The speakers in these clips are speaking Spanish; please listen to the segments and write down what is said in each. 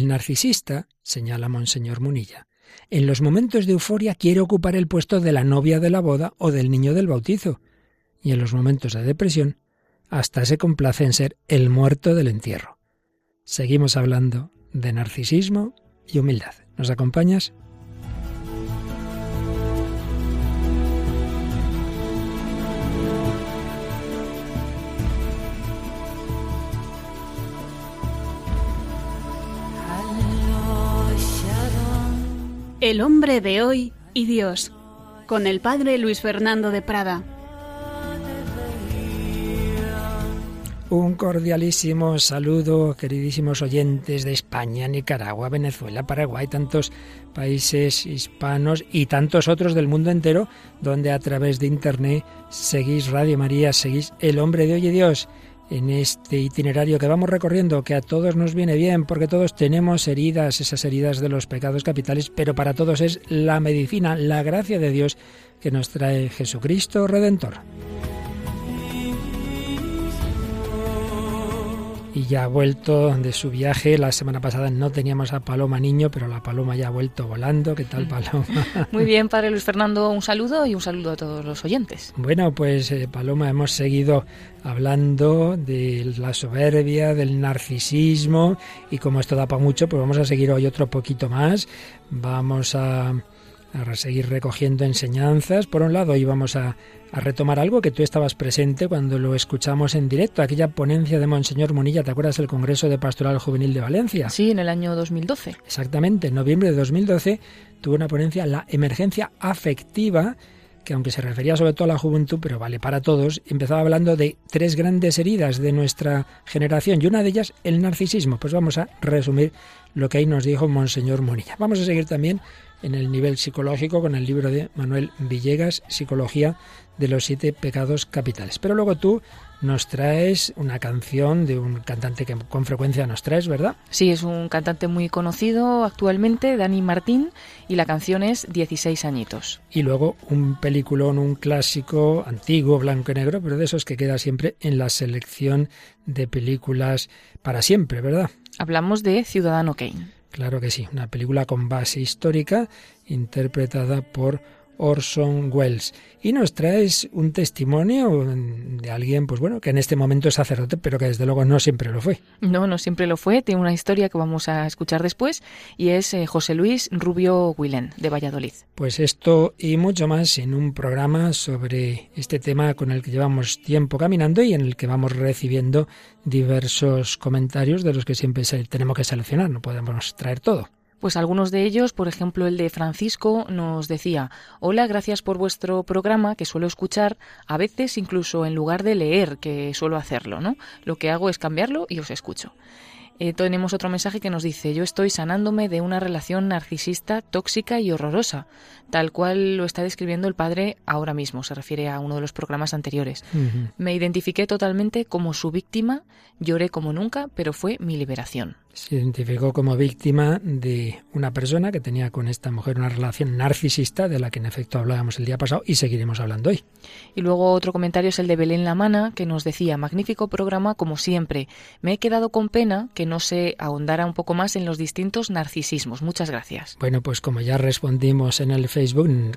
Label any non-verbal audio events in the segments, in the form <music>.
El narcisista, señala Monseñor Munilla, en los momentos de euforia quiere ocupar el puesto de la novia de la boda o del niño del bautizo, y en los momentos de depresión hasta se complace en ser el muerto del entierro. Seguimos hablando de narcisismo y humildad. ¿Nos acompañas? El hombre de hoy y Dios, con el padre Luis Fernando de Prada. Un cordialísimo saludo, queridísimos oyentes de España, Nicaragua, Venezuela, Paraguay, tantos países hispanos y tantos otros del mundo entero, donde a través de Internet seguís Radio María, seguís El Hombre de Hoy y Dios en este itinerario que vamos recorriendo, que a todos nos viene bien, porque todos tenemos heridas, esas heridas de los pecados capitales, pero para todos es la medicina, la gracia de Dios que nos trae Jesucristo Redentor. Y ya ha vuelto de su viaje. La semana pasada no teníamos a Paloma Niño, pero la Paloma ya ha vuelto volando. ¿Qué tal, Paloma? <laughs> Muy bien, Padre Luis Fernando, un saludo y un saludo a todos los oyentes. Bueno, pues eh, Paloma, hemos seguido hablando de la soberbia, del narcisismo y como esto da para mucho, pues vamos a seguir hoy otro poquito más. Vamos a a seguir recogiendo enseñanzas. Por un lado, íbamos a, a retomar algo que tú estabas presente cuando lo escuchamos en directo, aquella ponencia de Monseñor Munilla, ¿te acuerdas del Congreso de Pastoral Juvenil de Valencia? Sí, en el año 2012. Exactamente, en noviembre de 2012 tuvo una ponencia, la emergencia afectiva, que aunque se refería sobre todo a la juventud, pero vale para todos, empezaba hablando de tres grandes heridas de nuestra generación y una de ellas el narcisismo. Pues vamos a resumir lo que ahí nos dijo Monseñor Munilla. Vamos a seguir también en el nivel psicológico con el libro de Manuel Villegas, Psicología de los siete pecados capitales. Pero luego tú nos traes una canción de un cantante que con frecuencia nos traes, ¿verdad? Sí, es un cantante muy conocido actualmente, Dani Martín, y la canción es 16 añitos. Y luego un peliculón, un clásico antiguo, blanco y negro, pero de esos que queda siempre en la selección de películas para siempre, ¿verdad? Hablamos de Ciudadano Kane. Claro que sí, una película con base histórica interpretada por Orson Welles. Y nos traes un testimonio de alguien, pues bueno, que en este momento es sacerdote, pero que desde luego no siempre lo fue. No, no siempre lo fue. Tiene una historia que vamos a escuchar después y es eh, José Luis Rubio Huilén, de Valladolid. Pues esto y mucho más en un programa sobre este tema con el que llevamos tiempo caminando y en el que vamos recibiendo diversos comentarios de los que siempre tenemos que seleccionar. No podemos traer todo. Pues algunos de ellos, por ejemplo el de Francisco, nos decía, hola, gracias por vuestro programa que suelo escuchar, a veces incluso en lugar de leer, que suelo hacerlo, ¿no? Lo que hago es cambiarlo y os escucho. Eh, tenemos otro mensaje que nos dice, yo estoy sanándome de una relación narcisista, tóxica y horrorosa, tal cual lo está describiendo el padre ahora mismo, se refiere a uno de los programas anteriores. Me identifiqué totalmente como su víctima, lloré como nunca, pero fue mi liberación se identificó como víctima de una persona que tenía con esta mujer una relación narcisista de la que en efecto hablábamos el día pasado y seguiremos hablando hoy. Y luego otro comentario es el de Belén Lamana que nos decía, magnífico programa como siempre. Me he quedado con pena que no se ahondara un poco más en los distintos narcisismos. Muchas gracias. Bueno, pues como ya respondimos en el Facebook,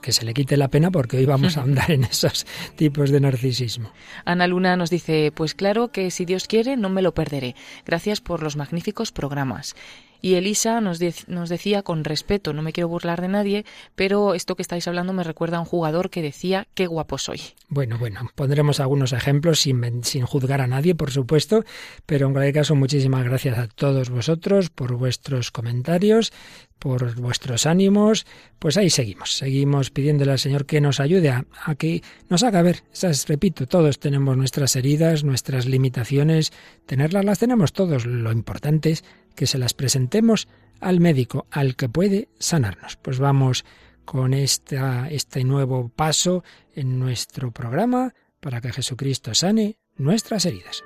que se le quite la pena porque hoy vamos a <laughs> ahondar en esos tipos de narcisismo. Ana Luna nos dice, pues claro que si Dios quiere no me lo perderé. Gracias por los magníficos programas. Y Elisa nos, nos decía con respeto, no me quiero burlar de nadie, pero esto que estáis hablando me recuerda a un jugador que decía, qué guapo soy. Bueno, bueno, pondremos algunos ejemplos sin, sin juzgar a nadie, por supuesto, pero en cualquier caso, muchísimas gracias a todos vosotros por vuestros comentarios, por vuestros ánimos, pues ahí seguimos, seguimos pidiéndole al Señor que nos ayude a, que nos haga ver, repito, todos tenemos nuestras heridas, nuestras limitaciones, tenerlas las tenemos todos, lo importante es que se las presentemos al médico, al que puede sanarnos. Pues vamos con este nuevo paso en nuestro programa para que Jesucristo sane nuestras heridas.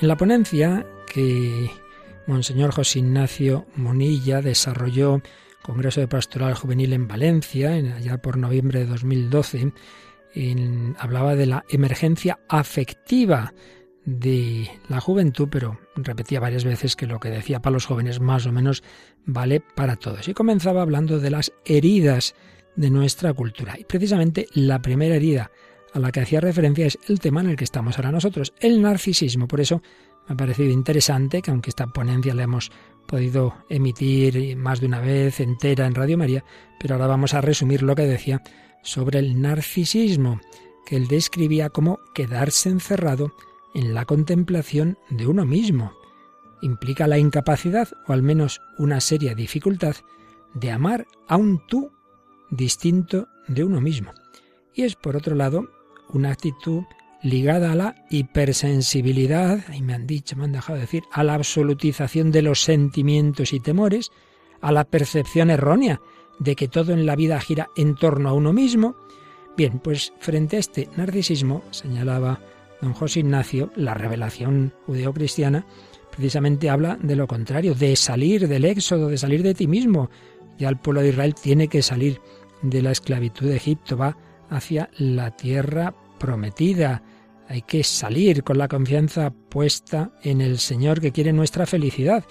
En la ponencia que Monseñor José Ignacio Monilla desarrolló Congreso de Pastoral Juvenil en Valencia, allá por noviembre de 2012, hablaba de la emergencia afectiva de la juventud, pero repetía varias veces que lo que decía para los jóvenes más o menos vale para todos. Y comenzaba hablando de las heridas de nuestra cultura. Y precisamente la primera herida a la que hacía referencia es el tema en el que estamos ahora nosotros, el narcisismo. Por eso me ha parecido interesante que aunque esta ponencia la hemos podido emitir más de una vez entera en Radio María, pero ahora vamos a resumir lo que decía sobre el narcisismo, que él describía como quedarse encerrado en la contemplación de uno mismo. Implica la incapacidad, o al menos una seria dificultad, de amar a un tú distinto de uno mismo. Y es, por otro lado, una actitud ligada a la hipersensibilidad, y me han dicho, me han dejado decir, a la absolutización de los sentimientos y temores, a la percepción errónea de que todo en la vida gira en torno a uno mismo. Bien, pues frente a este narcisismo, señalaba don José Ignacio, la revelación judeocristiana precisamente habla de lo contrario, de salir del éxodo, de salir de ti mismo. Ya el pueblo de Israel tiene que salir de la esclavitud de Egipto, va hacia la tierra prometida. Hay que salir con la confianza puesta en el Señor que quiere nuestra felicidad,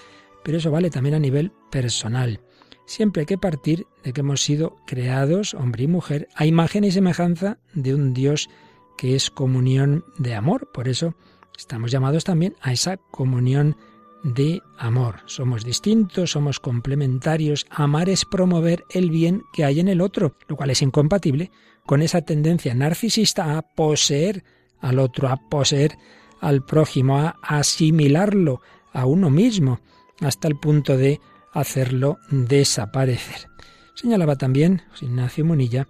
pero eso vale también a nivel personal. Siempre hay que partir de que hemos sido creados, hombre y mujer, a imagen y semejanza de un Dios que es comunión de amor. Por eso estamos llamados también a esa comunión de amor. Somos distintos, somos complementarios. Amar es promover el bien que hay en el otro, lo cual es incompatible con esa tendencia narcisista a poseer al otro, a poseer al prójimo, a asimilarlo a uno mismo, hasta el punto de hacerlo desaparecer. Señalaba también Ignacio Munilla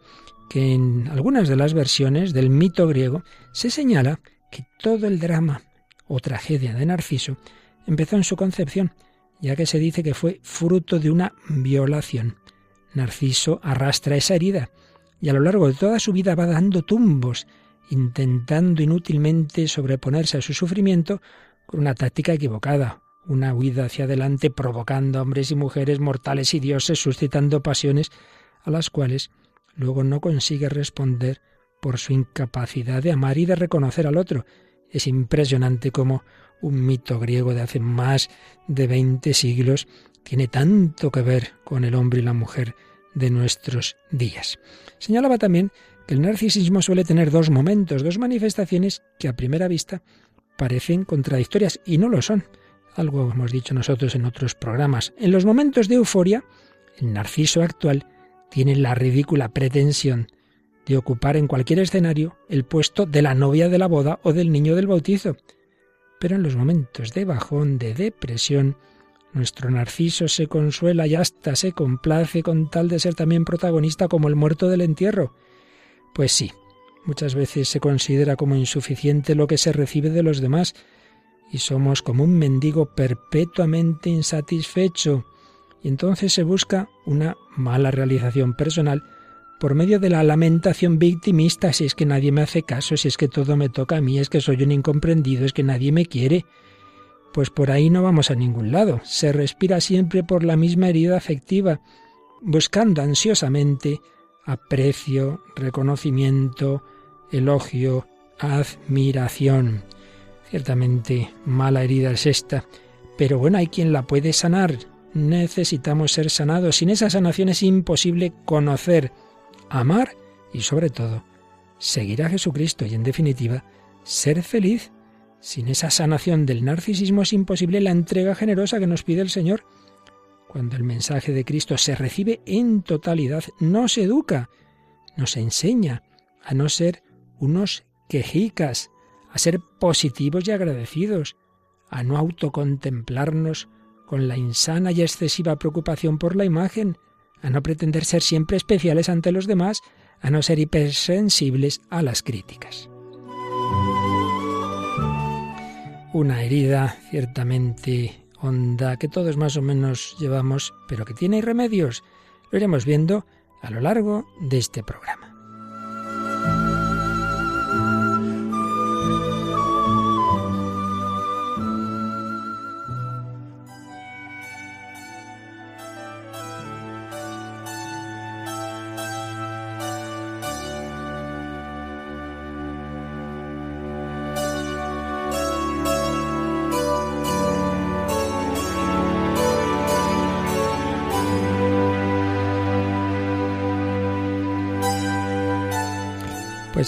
que en algunas de las versiones del mito griego se señala que todo el drama o tragedia de Narciso empezó en su concepción, ya que se dice que fue fruto de una violación. Narciso arrastra esa herida y a lo largo de toda su vida va dando tumbos, intentando inútilmente sobreponerse a su sufrimiento con una táctica equivocada, una huida hacia adelante provocando a hombres y mujeres mortales y dioses, suscitando pasiones a las cuales luego no consigue responder por su incapacidad de amar y de reconocer al otro. Es impresionante cómo un mito griego de hace más de veinte siglos tiene tanto que ver con el hombre y la mujer de nuestros días. Señalaba también el narcisismo suele tener dos momentos, dos manifestaciones que a primera vista parecen contradictorias y no lo son. Algo hemos dicho nosotros en otros programas. En los momentos de euforia, el narciso actual tiene la ridícula pretensión de ocupar en cualquier escenario el puesto de la novia de la boda o del niño del bautizo. Pero en los momentos de bajón, de depresión, nuestro Narciso se consuela y hasta se complace con tal de ser también protagonista como el muerto del entierro. Pues sí, muchas veces se considera como insuficiente lo que se recibe de los demás y somos como un mendigo perpetuamente insatisfecho y entonces se busca una mala realización personal por medio de la lamentación victimista, si es que nadie me hace caso, si es que todo me toca a mí, es que soy un incomprendido, es que nadie me quiere. Pues por ahí no vamos a ningún lado. Se respira siempre por la misma herida afectiva, buscando ansiosamente aprecio, reconocimiento, elogio, admiración. Ciertamente mala herida es esta, pero bueno, hay quien la puede sanar. Necesitamos ser sanados. Sin esa sanación es imposible conocer, amar y sobre todo seguir a Jesucristo y en definitiva ser feliz sin esa sanación del narcisismo es imposible la entrega generosa que nos pide el Señor. Cuando el mensaje de Cristo se recibe en totalidad, nos educa, nos enseña a no ser unos quejicas, a ser positivos y agradecidos, a no autocontemplarnos con la insana y excesiva preocupación por la imagen, a no pretender ser siempre especiales ante los demás, a no ser hipersensibles a las críticas. Una herida ciertamente honda que todos más o menos llevamos, pero que tiene remedios. Lo iremos viendo a lo largo de este programa.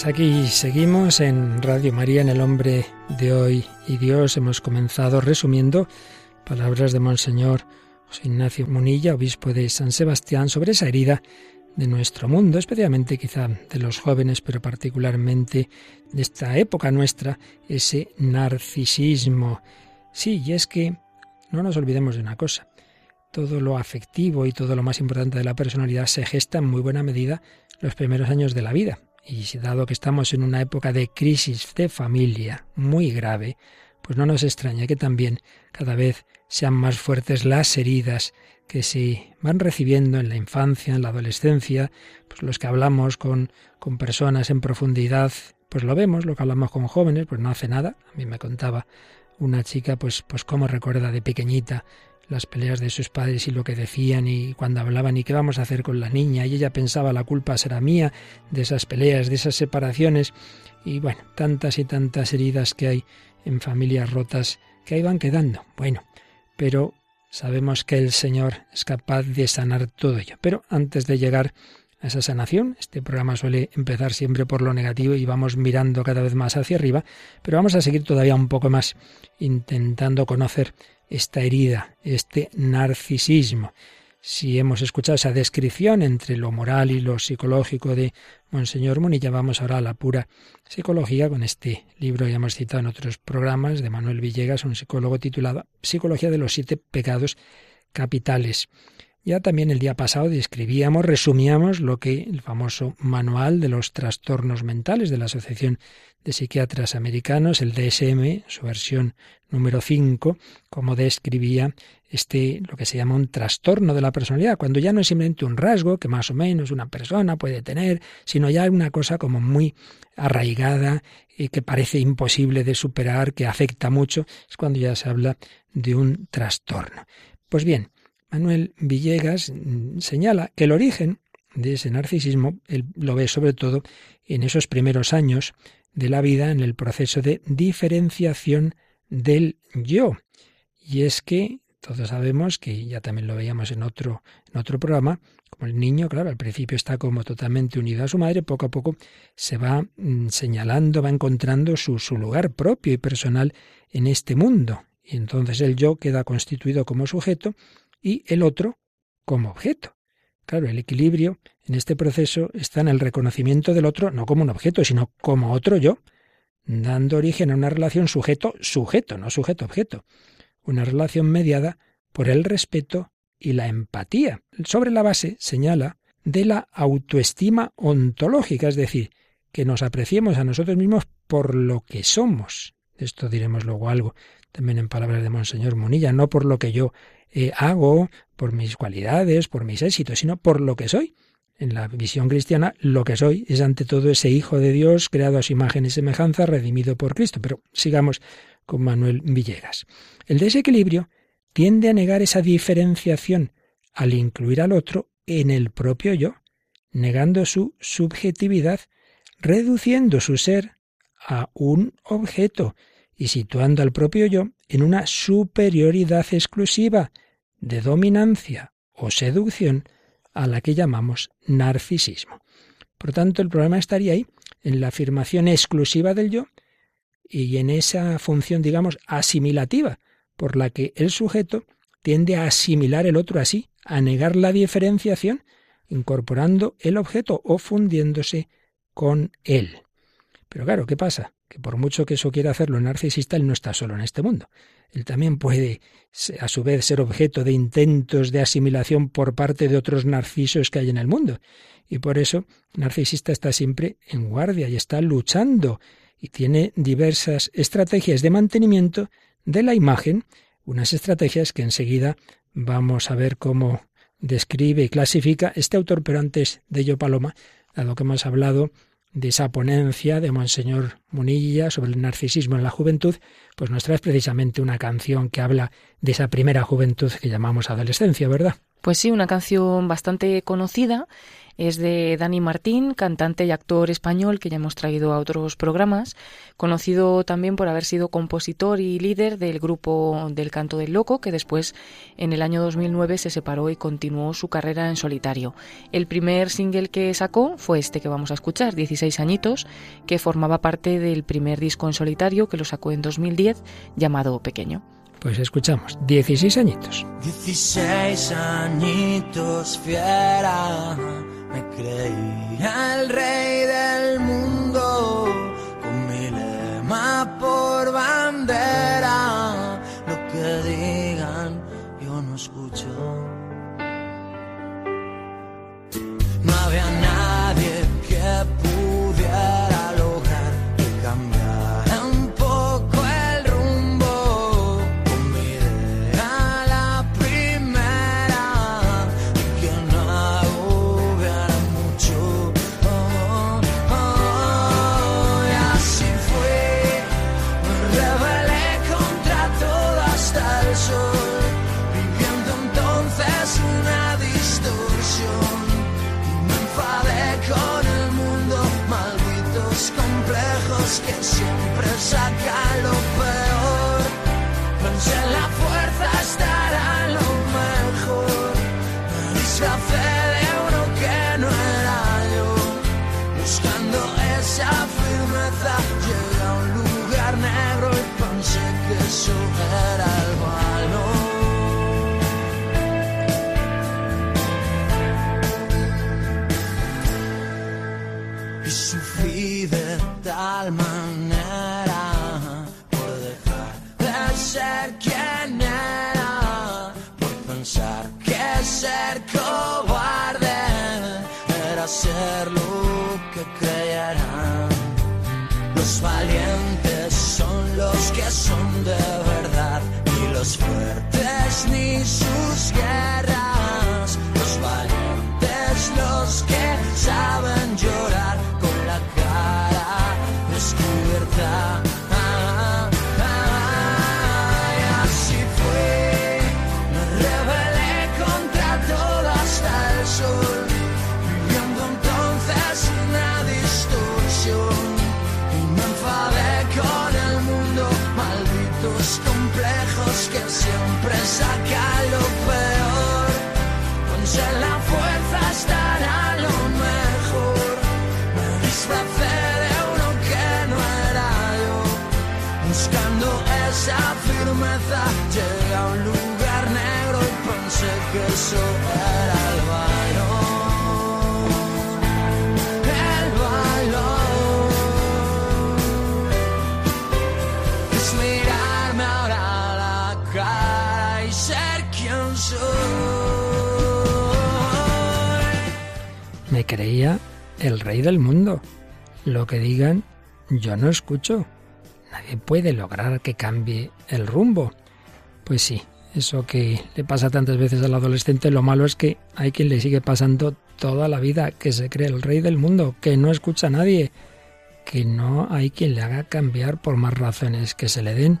Pues aquí seguimos en Radio María, en El Hombre de Hoy y Dios. Hemos comenzado resumiendo palabras de Monseñor José Ignacio Munilla, obispo de San Sebastián, sobre esa herida de nuestro mundo, especialmente quizá de los jóvenes, pero particularmente de esta época nuestra, ese narcisismo. Sí, y es que no nos olvidemos de una cosa. Todo lo afectivo y todo lo más importante de la personalidad se gesta en muy buena medida los primeros años de la vida. Y dado que estamos en una época de crisis de familia muy grave, pues no nos extraña que también cada vez sean más fuertes las heridas que se van recibiendo en la infancia, en la adolescencia, pues los que hablamos con, con personas en profundidad, pues lo vemos, lo que hablamos con jóvenes, pues no hace nada. A mí me contaba una chica, pues, pues cómo recuerda de pequeñita las peleas de sus padres y lo que decían y cuando hablaban y qué vamos a hacer con la niña y ella pensaba la culpa será mía de esas peleas, de esas separaciones y bueno, tantas y tantas heridas que hay en familias rotas que ahí van quedando. Bueno, pero sabemos que el Señor es capaz de sanar todo ello. Pero antes de llegar a esa sanación, este programa suele empezar siempre por lo negativo y vamos mirando cada vez más hacia arriba, pero vamos a seguir todavía un poco más intentando conocer esta herida, este narcisismo. Si hemos escuchado esa descripción entre lo moral y lo psicológico de Monseñor Munilla, vamos ahora a la pura psicología con este libro que hemos citado en otros programas de Manuel Villegas, un psicólogo titulado Psicología de los siete pecados capitales. Ya también el día pasado describíamos, resumíamos lo que el famoso manual de los trastornos mentales de la Asociación de Psiquiatras Americanos, el DSM, su versión número 5, como describía este lo que se llama un trastorno de la personalidad, cuando ya no es simplemente un rasgo que más o menos una persona puede tener, sino ya una cosa como muy arraigada y que parece imposible de superar, que afecta mucho, es cuando ya se habla de un trastorno. Pues bien, Manuel Villegas mm, señala que el origen de ese narcisismo lo ve sobre todo en esos primeros años de la vida en el proceso de diferenciación del yo. Y es que todos sabemos que ya también lo veíamos en otro, en otro programa, como el niño, claro, al principio está como totalmente unido a su madre, poco a poco se va mm, señalando, va encontrando su, su lugar propio y personal en este mundo. Y entonces el yo queda constituido como sujeto y el otro como objeto. Claro, el equilibrio en este proceso está en el reconocimiento del otro no como un objeto, sino como otro yo, dando origen a una relación sujeto-sujeto, no sujeto-objeto, una relación mediada por el respeto y la empatía, sobre la base, señala, de la autoestima ontológica, es decir, que nos apreciemos a nosotros mismos por lo que somos. Esto diremos luego algo también en palabras de Monseñor Munilla, no por lo que yo eh, hago, por mis cualidades, por mis éxitos, sino por lo que soy. En la visión cristiana, lo que soy es ante todo ese Hijo de Dios, creado a su imagen y semejanza, redimido por Cristo. Pero sigamos con Manuel Villegas. El desequilibrio tiende a negar esa diferenciación al incluir al otro en el propio yo, negando su subjetividad, reduciendo su ser a un objeto y situando al propio yo en una superioridad exclusiva de dominancia o seducción a la que llamamos narcisismo. Por tanto, el problema estaría ahí, en la afirmación exclusiva del yo y en esa función, digamos, asimilativa, por la que el sujeto tiende a asimilar el otro así, a negar la diferenciación, incorporando el objeto o fundiéndose con él. Pero claro, ¿qué pasa? Que por mucho que eso quiera hacerlo el narcisista, él no está solo en este mundo. Él también puede, a su vez, ser objeto de intentos de asimilación por parte de otros narcisos que hay en el mundo. Y por eso, el narcisista está siempre en guardia y está luchando y tiene diversas estrategias de mantenimiento de la imagen, unas estrategias que enseguida vamos a ver cómo describe y clasifica este autor, pero antes de ello, Paloma, dado que hemos hablado de esa ponencia de Monseñor Munilla sobre el narcisismo en la juventud, pues nos traes precisamente una canción que habla de esa primera juventud que llamamos adolescencia, ¿verdad? Pues sí, una canción bastante conocida. Es de Dani Martín, cantante y actor español que ya hemos traído a otros programas, conocido también por haber sido compositor y líder del grupo del Canto del Loco, que después en el año 2009 se separó y continuó su carrera en solitario. El primer single que sacó fue este que vamos a escuchar, 16 añitos, que formaba parte del primer disco en solitario que lo sacó en 2010 llamado Pequeño. Pues escuchamos, 16 añitos. 16 añitos fiera, me creía el rey del mundo, con mi lema por bandera, lo que digan yo no escucho. No había nadie que malditos complejos que siempre sacan lo peor. Pensé en la fuerza estará lo mejor. Me disfracé de uno que no era yo. Buscando esa firmeza, llegué a un lugar negro y pensé que eso era el valor. Creía el rey del mundo. Lo que digan, yo no escucho. Nadie puede lograr que cambie el rumbo. Pues sí, eso que le pasa tantas veces al adolescente, lo malo es que hay quien le sigue pasando toda la vida, que se cree el rey del mundo, que no escucha a nadie, que no hay quien le haga cambiar por más razones que se le den.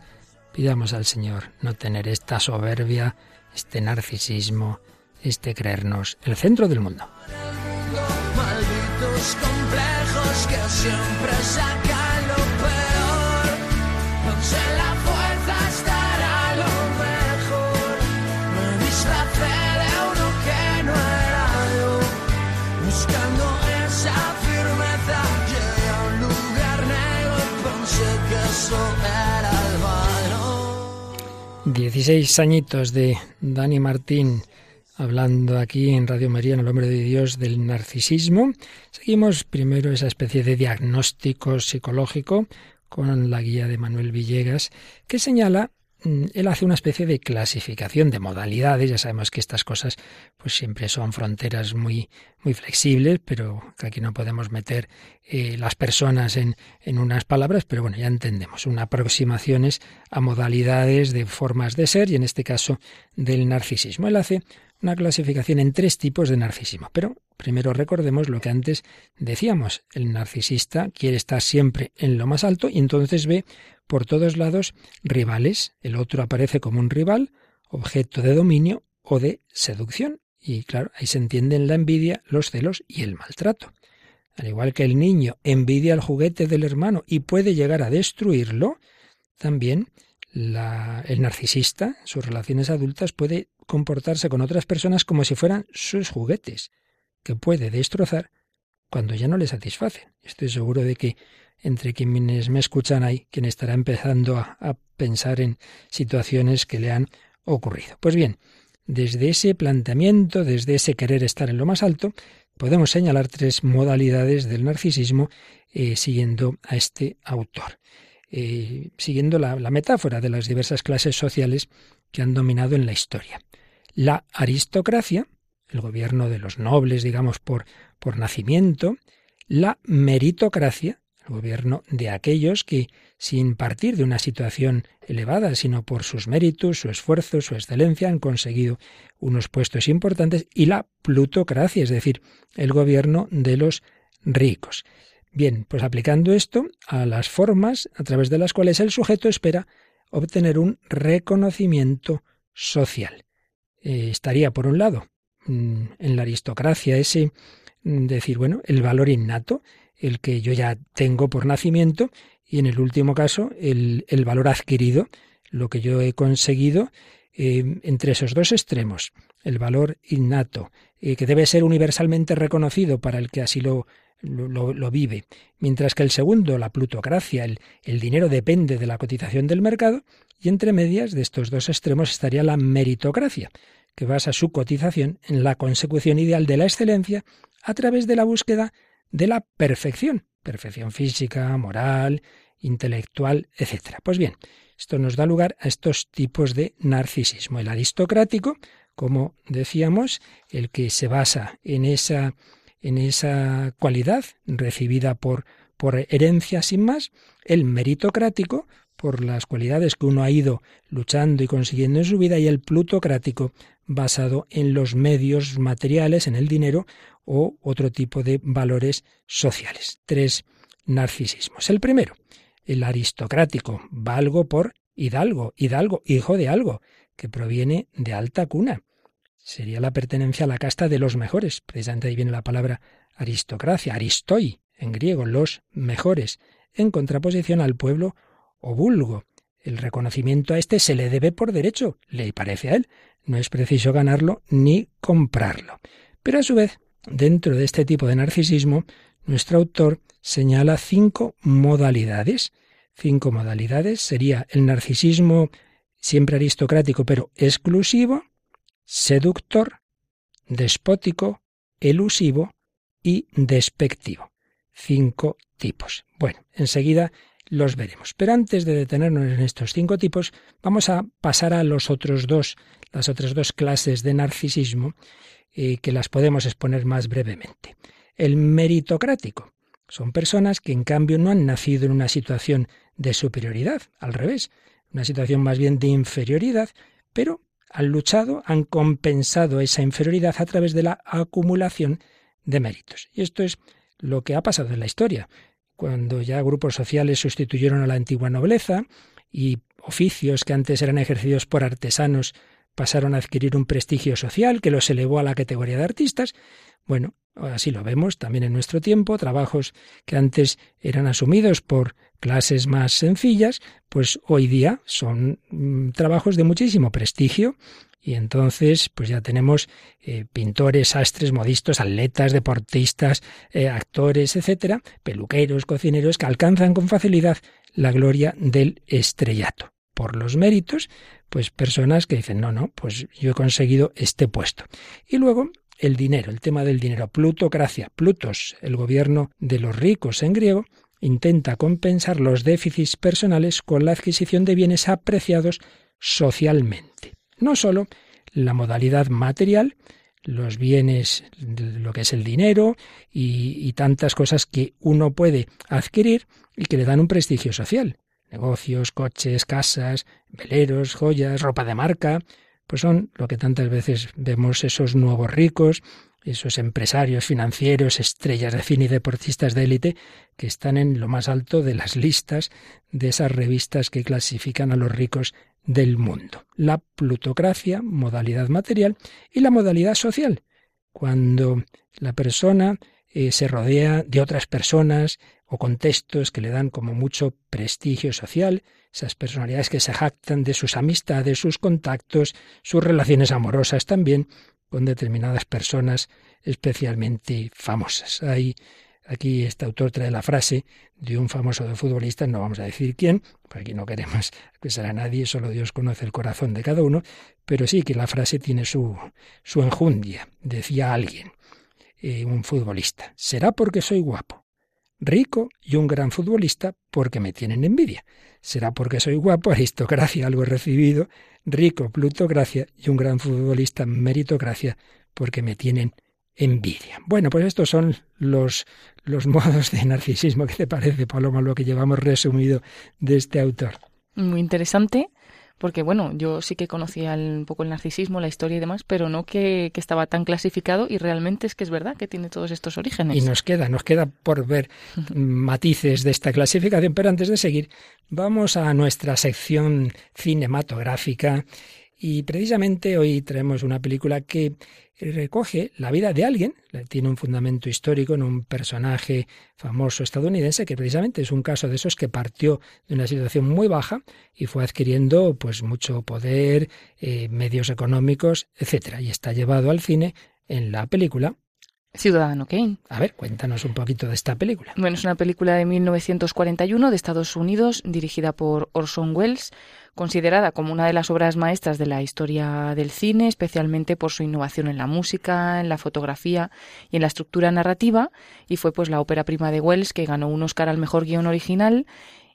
Pidamos al Señor no tener esta soberbia, este narcisismo, este creernos el centro del mundo. Complejos que siempre sacan lo peor. Pensé en la fuerza estará lo mejor. Me disfracé de uno que no era yo. Buscando esa firmeza, llegué a un lugar negro y pensé que eso era el valor. 16 añitos de Dani Martín hablando aquí en Radio María, en el Hombre de Dios, del narcisismo. Seguimos primero esa especie de diagnóstico psicológico con la guía de Manuel Villegas, que señala mm, él hace una especie de clasificación de modalidades. Ya sabemos que estas cosas pues siempre son fronteras muy, muy flexibles, pero que aquí no podemos meter eh, las personas en, en unas palabras, pero bueno, ya entendemos. Una aproximaciones a modalidades de formas de ser y en este caso del narcisismo. Él hace una clasificación en tres tipos de narcisismo. Pero primero recordemos lo que antes decíamos. El narcisista quiere estar siempre en lo más alto y entonces ve por todos lados rivales. El otro aparece como un rival, objeto de dominio o de seducción. Y claro, ahí se entienden la envidia, los celos y el maltrato. Al igual que el niño envidia el juguete del hermano y puede llegar a destruirlo, también el narcisista, en sus relaciones adultas, puede comportarse con otras personas como si fueran sus juguetes, que puede destrozar cuando ya no le satisface. Estoy seguro de que entre quienes me escuchan hay quien estará empezando a, pensar en situaciones que le han ocurrido. Pues bien, desde ese planteamiento, desde ese querer estar en lo más alto, podemos señalar tres modalidades del narcisismo eh, siguiendo a este autor, eh, siguiendo la metáfora de las diversas clases sociales que han dominado en la historia. La aristocracia, el gobierno de los nobles, digamos, por, por nacimiento, la meritocracia, el gobierno de aquellos que, sin partir de una situación elevada, sino por sus méritos, su esfuerzo, su excelencia, han conseguido unos puestos importantes, y la plutocracia, es decir, el gobierno de los ricos. Bien, pues aplicando esto a las formas a través de las cuales el sujeto espera obtener un reconocimiento social. Eh, estaría, por un lado, mm, en la aristocracia ese mm, decir, bueno, el valor innato, el que yo ya tengo por nacimiento, y en el último caso, el, el valor adquirido, lo que yo he conseguido eh, entre esos dos extremos, el valor innato, eh, que debe ser universalmente reconocido para el que así lo, lo, vive, mientras que el segundo, la plutocracia, el, el dinero depende de la cotización del mercado, y entre medias de estos dos extremos estaría la meritocracia, que basa su cotización en la consecución ideal de la excelencia a través de la búsqueda de la perfección, perfección física, moral, intelectual, etc. Pues bien, esto nos da lugar a estos tipos de narcisismo. El aristocrático, como decíamos, el que se basa en esa, en esa cualidad recibida por, por herencia sin más, el meritocrático, por las cualidades que uno ha ido luchando y consiguiendo en su vida, y el plutocrático, basado en los medios materiales, en el dinero o otro tipo de valores sociales. Tres narcisismos. El primero, el aristocrático, valgo por hidalgo, hidalgo, hijo de algo, que proviene de alta cuna. Sería la pertenencia a la casta de los mejores. Precisamente ahí viene la palabra aristocracia, aristoi, en griego, los mejores, en contraposición al pueblo o vulgo. El reconocimiento a este se le debe por derecho, le parece a él. No es preciso ganarlo ni comprarlo. Pero a su vez, dentro de este tipo de narcisismo, nuestro autor señala cinco modalidades. Cinco modalidades sería el narcisismo siempre aristocrático pero exclusivo, seductor, despótico, elusivo y despectivo. Cinco tipos. Bueno, enseguida los veremos. Pero antes de detenernos en estos cinco tipos, vamos a pasar a los otros dos, las otras dos clases de narcisismo, eh, que las podemos exponer más brevemente. El meritocrático. Son personas que en cambio no han nacido en una situación de superioridad, al revés, una situación más bien de inferioridad, pero han luchado, han compensado esa inferioridad a través de la acumulación de méritos. Y esto es lo que ha pasado en la historia cuando ya grupos sociales sustituyeron a la antigua nobleza y oficios que antes eran ejercidos por artesanos pasaron a adquirir un prestigio social que los elevó a la categoría de artistas. Bueno, así lo vemos también en nuestro tiempo, trabajos que antes eran asumidos por clases más sencillas, pues hoy día son mm, trabajos de muchísimo prestigio y entonces, pues ya tenemos eh, pintores, sastres, modistas, atletas, deportistas, eh, actores, etcétera, peluqueros, cocineros, que alcanzan con facilidad la gloria del estrellato. Por los méritos, pues personas que dicen, no, no, pues yo he conseguido este puesto. Y luego el dinero, el tema del dinero, plutocracia, Plutos, el gobierno de los ricos en griego, intenta compensar los déficits personales con la adquisición de bienes apreciados socialmente. No solo la modalidad material, los bienes, lo que es el dinero y, y, tantas cosas que uno puede adquirir y que le dan un prestigio social. Negocios, coches, casas, veleros, joyas, ropa de marca, pues son lo que tantas veces vemos esos nuevos ricos, esos empresarios financieros, estrellas de cine y deportistas de élite que están en lo más alto de las listas de esas revistas que clasifican a los ricos del mundo. La plutocracia, modalidad material, y la modalidad social, cuando la persona eh, se rodea de otras personas o contextos que le dan como mucho prestigio social, esas personalidades que se jactan de sus amistades, sus contactos, sus relaciones amorosas también con determinadas personas especialmente famosas. Hay aquí este autor trae la frase de un famoso de futbolista, no vamos a decir quién, porque aquí no queremos <laughs> acusar a nadie, solo Dios conoce el corazón de cada uno, pero sí que la frase tiene su, su enjundia. Decía alguien, eh, un futbolista, será porque soy guapo, rico y un gran futbolista porque me tienen envidia. Será porque soy guapo, <laughs> aristocracia, algo recibido, rico, plutocracia y un gran futbolista, meritocracia, porque me tienen envidia. Bueno, pues estos son los, los <laughs> modos de narcisismo. ¿Qué te parece, Paloma, lo que llevamos resumido de este autor? Muy interesante porque bueno, yo sí que conocía un poco el narcisismo, la historia y demás, pero no que, que, estaba tan clasificado y realmente es que es verdad que tiene todos estos orígenes. Y nos queda, nos queda por ver matices de esta clasificación, pero antes de seguir, vamos a nuestra sección cinematográfica y precisamente hoy traemos una película que recoge la vida de alguien, tiene un fundamento histórico en un personaje famoso estadounidense que precisamente es un caso de esos que partió de una situación muy baja y fue adquiriendo pues mucho poder, eh, medios económicos, etcétera, y está llevado al cine en la película Ciudadano Kane. A ver, cuéntanos un poquito de esta película. Bueno, es una película de 1941 de Estados Unidos, dirigida por Orson Welles, considerada como una de las obras maestras de la historia del cine, especialmente por su innovación en la música, en la fotografía y en la estructura narrativa, y fue pues la ópera prima de Welles que ganó un Oscar al mejor guion original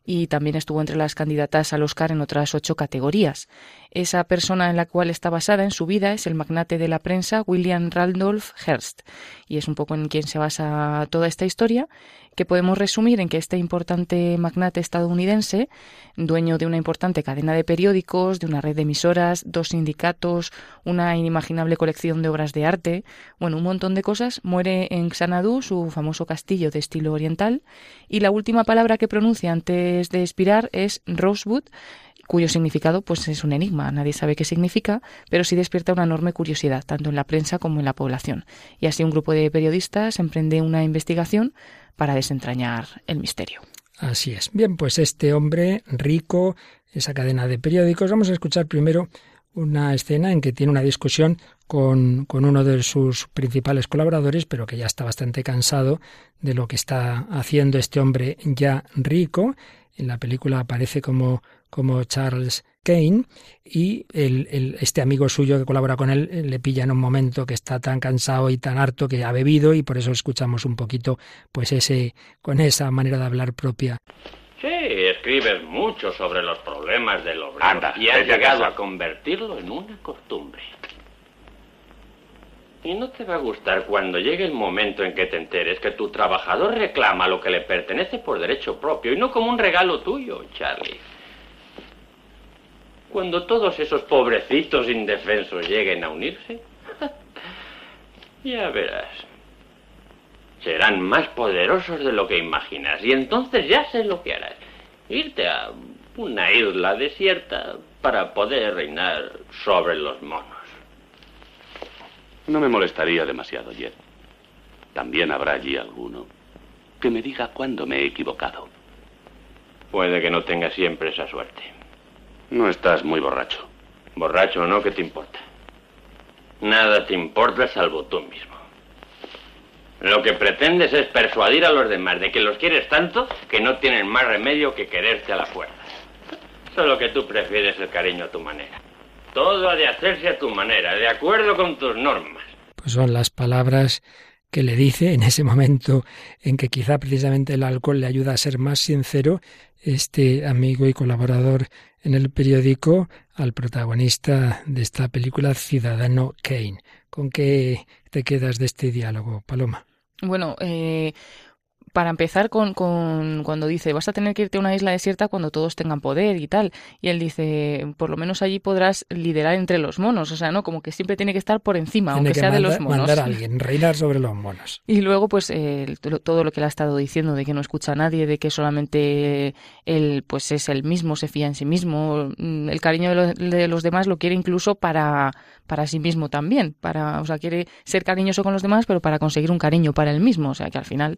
y también estuvo entre las candidatas al Oscar en otras ocho categorías. Esa persona en la cual está basada en su vida es el magnate de la prensa William Randolph Hearst, y es un poco en quien se basa toda esta historia, que podemos resumir en que este importante magnate estadounidense, dueño de una importante cadena de periódicos, de una red de emisoras, dos sindicatos, una inimaginable colección de obras de arte, bueno, un montón de cosas, muere en Xanadu, su famoso castillo de estilo oriental, y la última palabra que pronuncia antes de expirar es Rosewood, cuyo significado pues es un enigma, nadie sabe qué significa, pero sí despierta una enorme curiosidad, tanto en la prensa como en la población. Y así un grupo de periodistas emprende una investigación para desentrañar el misterio. Así es. Bien, pues este hombre rico, esa cadena de periódicos, vamos a escuchar primero una escena en que tiene una discusión con, con, uno de sus principales colaboradores, pero que ya está bastante cansado de lo que está haciendo este hombre ya rico. En la película aparece como como Charles Kane y el, el, este amigo suyo que colabora con él eh, le pilla en un momento que está tan cansado y tan harto que ha bebido y por eso escuchamos un poquito pues ese con esa manera de hablar propia. Sí, escribes mucho sobre los problemas del obrero Anda, y has llegado a convertirlo en una costumbre. Y no te va a gustar cuando llegue el momento en que te enteres que tu trabajador reclama lo que le pertenece por derecho propio y no como un regalo tuyo, Charlie. Cuando todos esos pobrecitos indefensos lleguen a unirse, <laughs> ya verás. Serán más poderosos de lo que imaginas y entonces ya sé lo que harás. Irte a una isla desierta para poder reinar sobre los monos. No me molestaría demasiado, Jet. También habrá allí alguno que me diga cuándo me he equivocado. Puede que no tenga siempre esa suerte. No estás muy borracho. Borracho o no, ¿qué te importa? Nada te importa salvo tú mismo. Lo que pretendes es persuadir a los demás de que los quieres tanto que no tienen más remedio que quererte a la fuerza. Solo que tú prefieres el cariño a tu manera. Todo ha de hacerse a tu manera, de acuerdo con tus normas. Pues son las palabras que le dice en ese momento en que quizá precisamente el alcohol le ayuda a ser más sincero este amigo y colaborador en el periódico al protagonista de esta película, Ciudadano Kane. ¿Con qué te quedas de este diálogo, Paloma? Bueno, eh, para empezar con, con cuando dice, vas a tener que irte a una isla desierta cuando todos tengan poder y tal. Y él dice, por lo menos allí podrás liderar entre los monos. O sea, ¿no? Como que siempre tiene que estar por encima, Tiene aunque que sea de los monos. mandar a alguien, reinar sobre los monos. Y luego, pues, eh, to- todo lo que él ha estado diciendo de que no escucha a nadie, de que solamente él, pues, es el mismo, se fía en sí mismo. mm, El cariño de, lo- de los demás lo quiere incluso para, para sí mismo también. Para, o sea, quiere ser cariñoso con los demás, pero para conseguir un cariño para él mismo. O sea, que al final,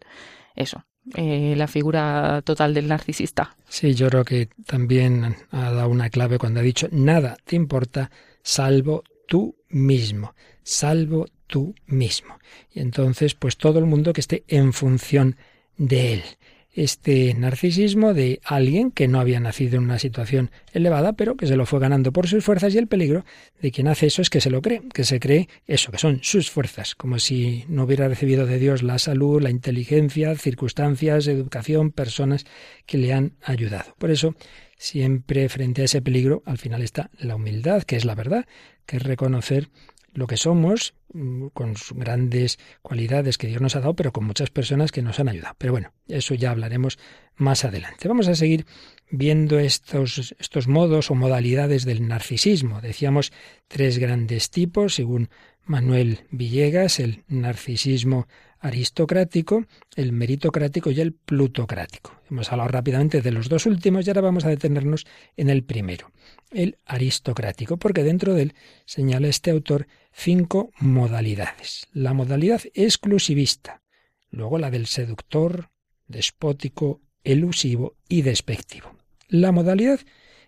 eso, eh, la figura total del narcisista. Sí, yo creo que también ha dado una clave cuando ha dicho nada te importa salvo tú mismo, salvo tú mismo. Y entonces, pues todo el mundo que esté en función de él. Este narcisismo de alguien que no había nacido en una situación elevada, pero que se lo fue ganando por sus fuerzas y el peligro de quien hace eso es que se lo cree, que se cree eso, que son sus fuerzas, como si no hubiera recibido de Dios la salud, la inteligencia, circunstancias, educación, personas que le han ayudado. Por eso, siempre frente a ese peligro, al final está la humildad, que es la verdad, que es reconocer lo que somos, mm, con sus grandes cualidades que Dios nos ha dado, pero con muchas personas que nos han ayudado. Pero bueno, eso ya hablaremos más adelante. Vamos a seguir viendo estos, estos modos o modalidades del narcisismo. Decíamos tres grandes tipos, según Manuel Villegas, el narcisismo aristocrático, el meritocrático y el plutocrático. Hemos hablado rápidamente de los dos últimos y ahora vamos a detenernos en el primero, el aristocrático, porque dentro de él señala este autor cinco modalidades. La modalidad exclusivista, luego la del seductor, despótico, elusivo y despectivo. La modalidad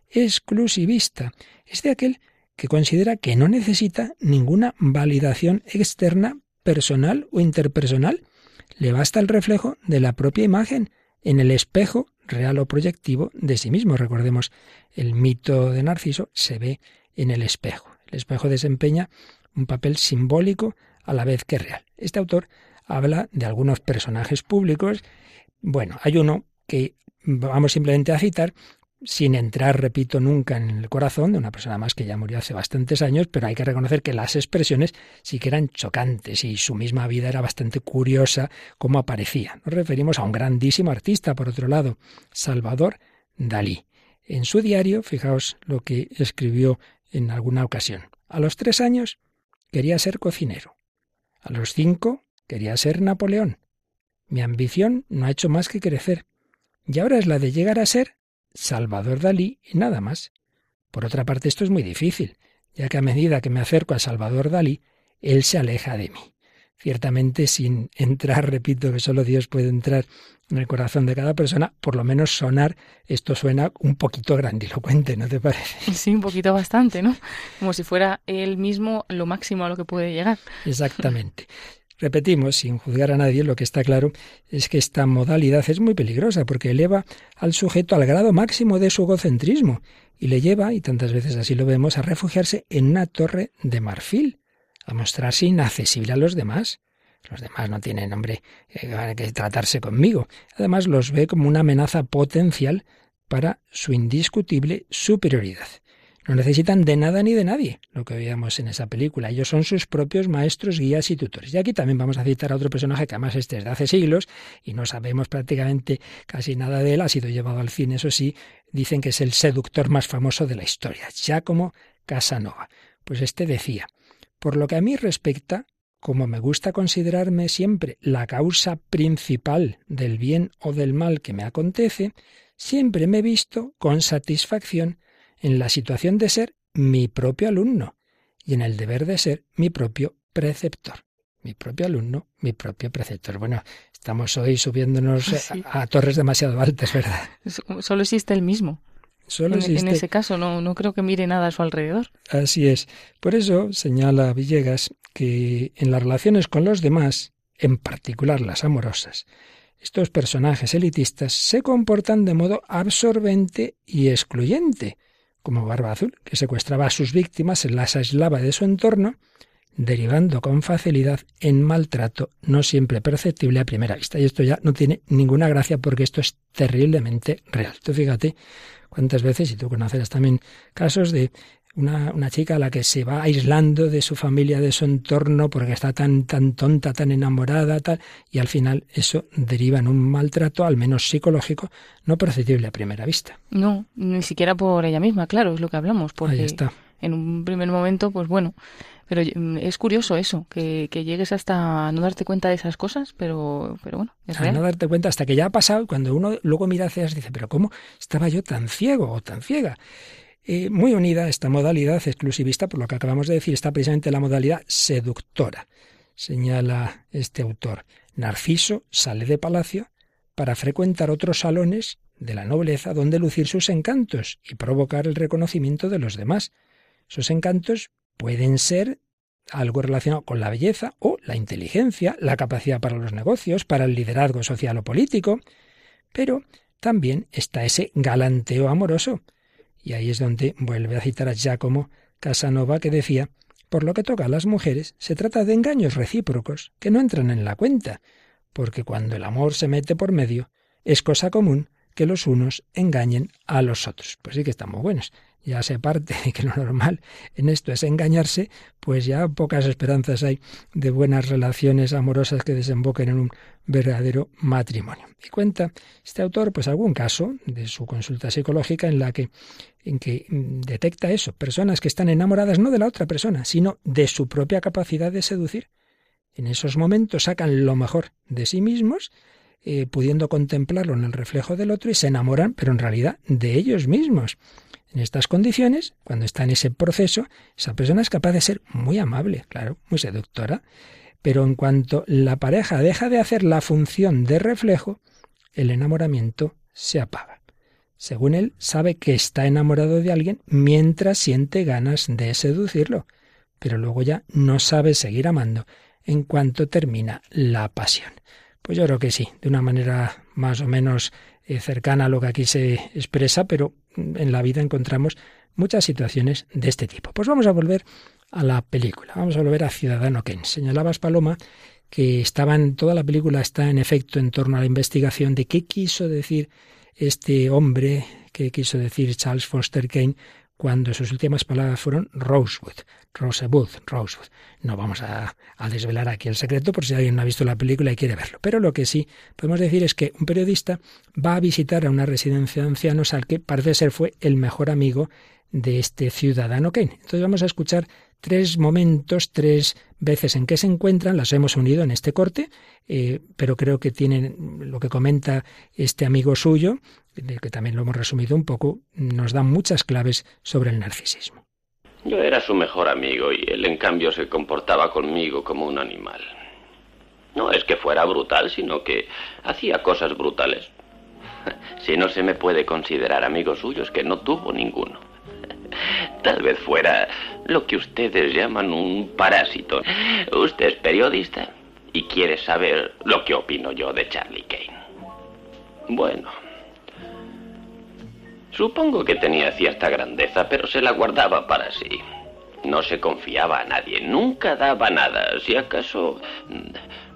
exclusivista es de aquel que considera que no necesita ninguna validación externa, personal o interpersonal. Le basta el reflejo de la propia imagen en el espejo real o proyectivo de sí mismo. Recordemos, el mito de Narciso se ve en el espejo. El espejo desempeña un papel simbólico a la vez que real. Este autor habla de algunos personajes públicos. Bueno, hay uno que vamos simplemente a citar sin entrar, repito, nunca en el corazón de una persona más que ya murió hace bastantes años, pero hay que reconocer que las expresiones sí que eran chocantes y su misma vida era bastante curiosa como aparecía. Nos referimos a un grandísimo artista, por otro lado, Salvador Dalí. En su diario, fijaos lo que escribió en alguna ocasión. A los tres años quería ser cocinero. A los cinco quería ser Napoleón. Mi ambición no ha hecho más que crecer. Y ahora es la de llegar a ser Salvador Dalí y nada más. Por otra parte, esto es muy difícil, ya que a medida que me acerco a Salvador Dalí, él se aleja de mí. Ciertamente, sin entrar, repito que solo Dios puede entrar en el corazón de cada persona, por lo menos sonar, esto suena un poquito grandilocuente, ¿no te parece? <laughs> Sí, un poquito bastante, ¿no? Como si fuera él mismo lo máximo a lo que puede llegar. Exactamente. Repetimos, sin juzgar a nadie, lo que está claro es que esta modalidad es muy peligrosa porque eleva al sujeto al grado máximo de su egocentrismo y le lleva, y tantas veces así lo vemos, a refugiarse en una torre de marfil, a mostrarse inaccesible a los demás. Los demás no tienen, hombre, eh, que tratarse conmigo. Además, los ve como una amenaza potencial para su indiscutible superioridad. No necesitan de nada ni de nadie, lo que veíamos en esa película. Ellos son sus propios maestros, guías y tutores. Y aquí también vamos a citar a otro personaje que además es desde hace siglos y no sabemos prácticamente casi nada de él. Ha sido llevado al cine, eso sí. Dicen que es el seductor más famoso de la historia, Giacomo Casanova. Pues este decía, por lo que a mí respecta, como me gusta considerarme siempre la causa principal del bien o del mal que me acontece, siempre me he visto con satisfacción en la situación de ser mi propio alumno y en el deber de ser mi propio preceptor. Mi propio alumno, mi propio preceptor. Bueno, estamos hoy subiéndonos Sí. a, a torres demasiado altas, ¿verdad? <laughs> Solo existe el mismo. Solo en, ese caso no, no creo que mire nada a su alrededor. Así es. Por eso señala Villegas que en las relaciones con los demás, en particular las amorosas, estos personajes elitistas se comportan de modo absorbente y excluyente, como Barba Azul, que secuestraba a sus víctimas, las aislaba de su entorno, derivando con facilidad en maltrato no siempre perceptible a primera vista. Y esto ya no tiene ninguna gracia porque esto es terriblemente real. Tú fíjate cuántas veces, y tú conocerás también casos de una, una, chica a la que se va aislando de su familia, de su entorno, porque está tan, tan tonta, tan enamorada, tal, y al final eso deriva en un maltrato, al menos psicológico, no perceptible a primera vista. No, ni siquiera por ella misma, claro, es lo que hablamos, porque Ahí está. en un primer momento, pues bueno, pero es curioso eso, que, que, llegues hasta no darte cuenta de esas cosas, pero, pero bueno, es real. no darte cuenta hasta que ya ha pasado, cuando uno luego mira hacia atrás dice, pero ¿cómo estaba yo tan ciego o tan ciega? Eh, muy unida esta modalidad exclusivista, por lo que acabamos de decir, está precisamente la modalidad seductora, señala este autor. Narciso sale de palacio para frecuentar otros salones de la nobleza donde lucir sus encantos y provocar el reconocimiento de los demás. Esos encantos pueden ser algo relacionado con la belleza o la inteligencia, la capacidad para los negocios, para el liderazgo social o político, pero también está ese galanteo amoroso. Y ahí es donde vuelve a citar a Giacomo Casanova que decía, por lo que toca a las mujeres, se trata de engaños recíprocos que no entran en la cuenta, porque cuando el amor se mete por medio, es cosa común que los unos engañen a los otros. Pues sí que están muy buenos. Ya se parte de <laughs> que lo normal en esto es engañarse, pues ya pocas esperanzas hay de buenas relaciones amorosas que desemboquen en un verdadero matrimonio. Y cuenta este autor, pues algún caso de su consulta psicológica en la que en que detecta eso, personas que están enamoradas no de la otra persona, sino de su propia capacidad de seducir. En esos momentos sacan lo mejor de sí mismos, eh, pudiendo contemplarlo en el reflejo del otro y se enamoran, pero en realidad de ellos mismos. En estas condiciones, cuando está en ese proceso, esa persona es capaz de ser muy amable, claro, muy seductora, pero en cuanto la pareja deja de hacer la función de reflejo, el enamoramiento se apaga. Según él, sabe que está enamorado de alguien mientras siente ganas de seducirlo, pero luego ya no sabe seguir amando en cuanto termina la pasión. Pues yo creo que sí, de una manera más o menos eh, cercana a lo que aquí se expresa, pero en la vida encontramos muchas situaciones de este tipo. Pues vamos a volver a la película, vamos a volver a Ciudadano Kane. Señalabas, Paloma, que estaban, toda la película está en efecto en torno a la investigación de qué quiso decir este hombre, qué quiso decir Charles Foster Kane cuando sus últimas palabras fueron Rosewood, Rosewood, Rosewood. No vamos a, a, desvelar aquí el secreto por si alguien no ha visto la película y quiere verlo. Pero lo que sí podemos decir es que un periodista va a visitar a una residencia de ancianos al que parece ser fue el mejor amigo de este ciudadano Kane. Entonces vamos a escuchar tres momentos, tres veces en que se encuentran, las hemos unido en este corte, eh, pero creo que tienen lo que comenta este amigo suyo, que también lo hemos resumido un poco, nos da muchas claves sobre el narcisismo. Yo era su mejor amigo y él en cambio se comportaba conmigo como un animal. No es que fuera brutal, sino que hacía cosas brutales. <laughs> Si no se me puede considerar amigo suyo es que no tuvo ninguno. Tal vez fuera lo que ustedes llaman un parásito. Usted es periodista y quiere saber lo que opino yo de Charlie Kane. Bueno, supongo que tenía cierta grandeza, pero se la guardaba para sí. No se confiaba a nadie, nunca daba nada, si acaso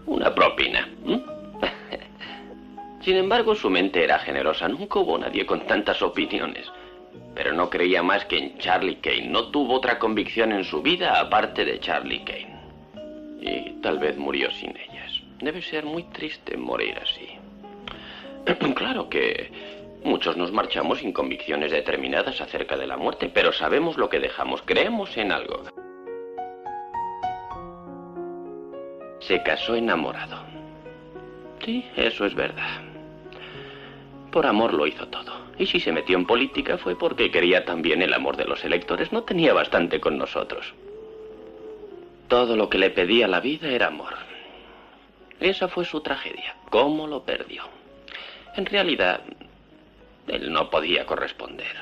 una propina. <laughs> Sin embargo, su mente era generosa, nunca hubo nadie con tantas opiniones pero no creía más que en Charlie Kane. No tuvo otra convicción en su vida aparte de Charlie Kane. Y tal vez murió sin ellas. Debe ser muy triste morir así. <clears throat> claro que muchos nos marchamos sin convicciones determinadas acerca de la muerte, pero sabemos lo que dejamos, creemos en algo. Se casó enamorado. Sí, eso es verdad. Por amor lo hizo todo. Y si se metió en política fue porque quería también el amor de los electores. No tenía bastante con nosotros. Todo lo que le pedía la vida era amor. Esa fue su tragedia. ¿Cómo lo perdió? En realidad, él no podía corresponder.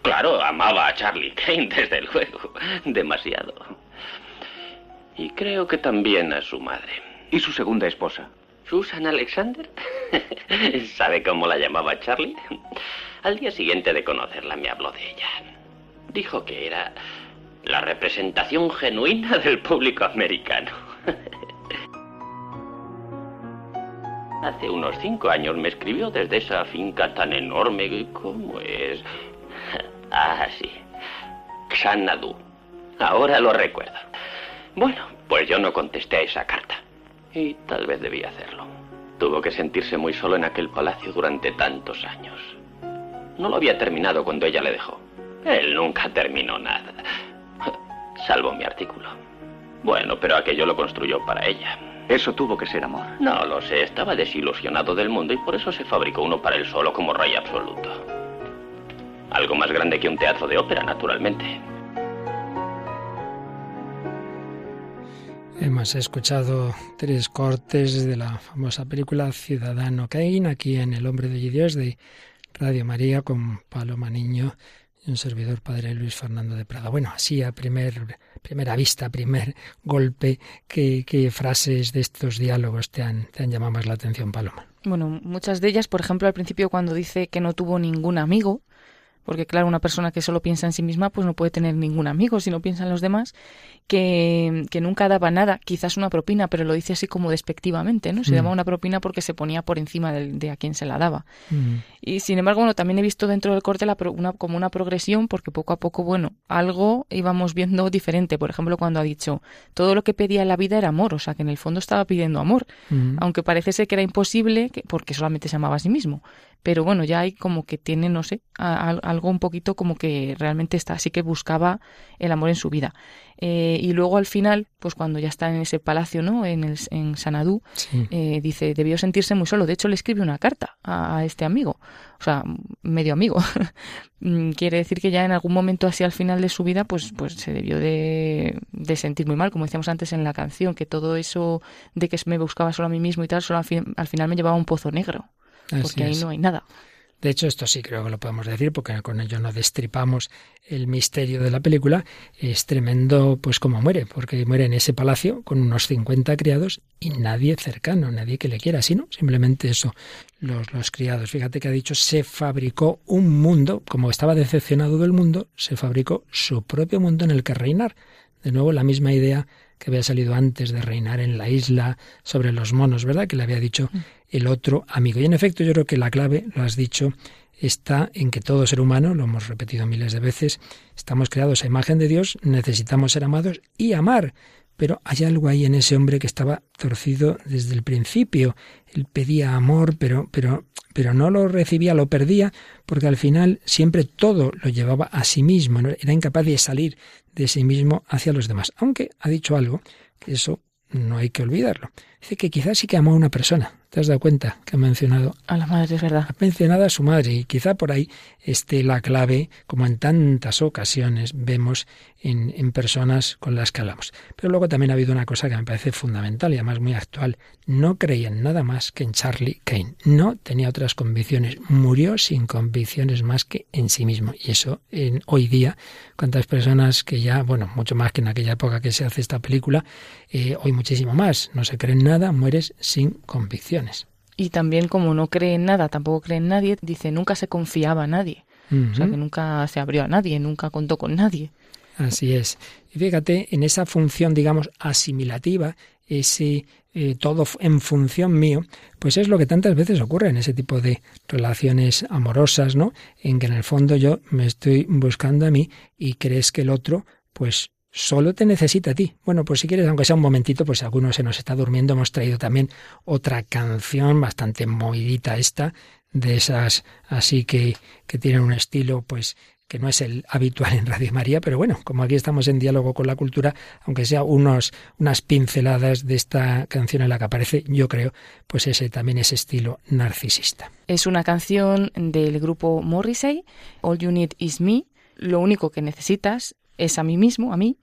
Claro, amaba a Charlie Kane, <laughs> desde luego. Demasiado. Y creo que también a su madre. ¿Y su segunda esposa? ¿Susan Alexander? <laughs> ¿Sabe cómo la llamaba Charlie? Al día siguiente de conocerla me habló de ella. Dijo que era la representación genuina del público americano. <laughs> Hace unos cinco años me escribió desde esa finca tan enorme como es. Ah, sí. Xanadu. Ahora lo recuerdo. Bueno, pues yo no contesté a esa carta. Y tal vez debía hacerlo. Tuvo que sentirse muy solo en aquel palacio durante tantos años. No lo había terminado cuando ella le dejó. Él nunca terminó nada. <laughs> Salvo mi artículo. Bueno, pero aquello lo construyó para ella. Eso tuvo que ser amor. No lo sé, estaba desilusionado del mundo y por eso se fabricó uno para él solo como rey absoluto. Algo más grande que un teatro de ópera, naturalmente. Hemos escuchado tres cortes de la famosa película Ciudadano Kane aquí en El Hombre de Dios de Radio María con Paloma Niño y un servidor padre Luis Fernando de Prada. Bueno, así a primer, primera vista, primer golpe, ¿qué, frases de estos diálogos te han, te han llamado más la atención, Paloma? Bueno, muchas de ellas, por ejemplo, al principio cuando dice que no tuvo ningún amigo, porque claro, una persona que solo piensa en sí misma pues no puede tener ningún amigo si no piensa en los demás, que, que nunca daba nada, quizás una propina, pero lo dice así como despectivamente, ¿no? Se Mm. daba una propina porque se ponía por encima del- de, a quien se la daba. Mm. Y sin embargo, bueno, también he visto dentro del corte la pro- una, como una progresión, porque poco a poco, bueno, algo íbamos viendo diferente. Por ejemplo, cuando ha dicho, todo lo que pedía en la vida era amor, o sea, que en el fondo estaba pidiendo amor, Mm. aunque parece ser que era imposible, que- porque solamente se amaba a sí mismo. Pero bueno, ya hay como que tiene, no sé, a- a- algo un poquito como que realmente está, así que buscaba el amor en su vida. Eh, y luego al final, pues cuando ya está en ese palacio, ¿no? En, el, en Sanadú, Sí. eh, dice, debió sentirse muy solo. De hecho, le escribe una carta a, a este amigo, o sea, medio amigo. <laughs> Mm, Quiere decir que ya en algún momento así al final de su vida, pues, pues se debió de, de sentir muy mal, como decíamos antes en la canción, que todo eso de que me buscaba solo a mí mismo y tal, solo al, fin- al final me llevaba a un pozo negro, Así porque ahí no hay nada. De hecho, esto sí creo que lo podemos decir, porque con ello no destripamos el misterio de la película. Es tremendo, pues, como muere, porque muere en ese palacio con unos 50 criados y nadie cercano, nadie que le quiera, sino simplemente eso, los, los criados. Fíjate que ha dicho, se fabricó un mundo, como estaba decepcionado del mundo, se fabricó su propio mundo en el que reinar. De nuevo, la misma idea que había salido antes de reinar en la isla sobre los monos, ¿verdad? Que le había dicho el otro amigo. Y en efecto, yo creo que la clave, lo has dicho, está en que todo ser humano, lo hemos repetido miles de veces, estamos creados a imagen de Dios, necesitamos ser amados y amar. Pero hay algo ahí en ese hombre que estaba torcido desde el principio. Él pedía amor, pero, pero, pero no lo recibía, lo perdía, porque al final siempre todo lo llevaba a sí mismo. Era incapaz de salir de sí mismo hacia los demás. Aunque ha dicho algo, que eso no hay que olvidarlo. Dice que quizás sí que amó a una persona. ¿Te has dado cuenta que ha mencionado A la madre, es verdad. ha mencionado a su madre y quizá por ahí esté la clave, como en tantas ocasiones vemos en, en personas con las que hablamos. Pero luego también ha habido una cosa que me parece fundamental y además muy actual. No creía en nada más que en Charlie Kane. No tenía otras convicciones. Murió sin convicciones más que en sí mismo. Y eso en, hoy día, cuántas personas que ya, bueno, mucho más que en aquella época que se hace esta película, eh, hoy muchísimo más. No se creen nada, mueres sin Y también como no cree en nada, tampoco cree en nadie, dice, nunca se confiaba a nadie. O sea, que nunca se abrió a nadie, nunca contó con nadie. Así es. Y fíjate, en esa función, digamos, asimilativa, ese eh, todo en función mío, pues es lo que tantas veces ocurre en ese tipo de relaciones amorosas, ¿no? En que en el fondo yo me estoy buscando a mí y crees que el otro, pues solo te necesita a ti. Bueno, pues si quieres, aunque sea un momentito, pues alguno se nos está durmiendo, hemos traído también otra canción bastante movidita esta, de esas así que, que tienen un estilo, pues que no es el habitual en Radio María, pero bueno, como aquí estamos en diálogo con la cultura, aunque sea unos, unas pinceladas de esta canción en la que aparece, yo creo, pues ese también ese estilo narcisista. Es una canción del grupo Morrissey, All You Need Is Me. Lo único que necesitas es a mí mismo, a mí.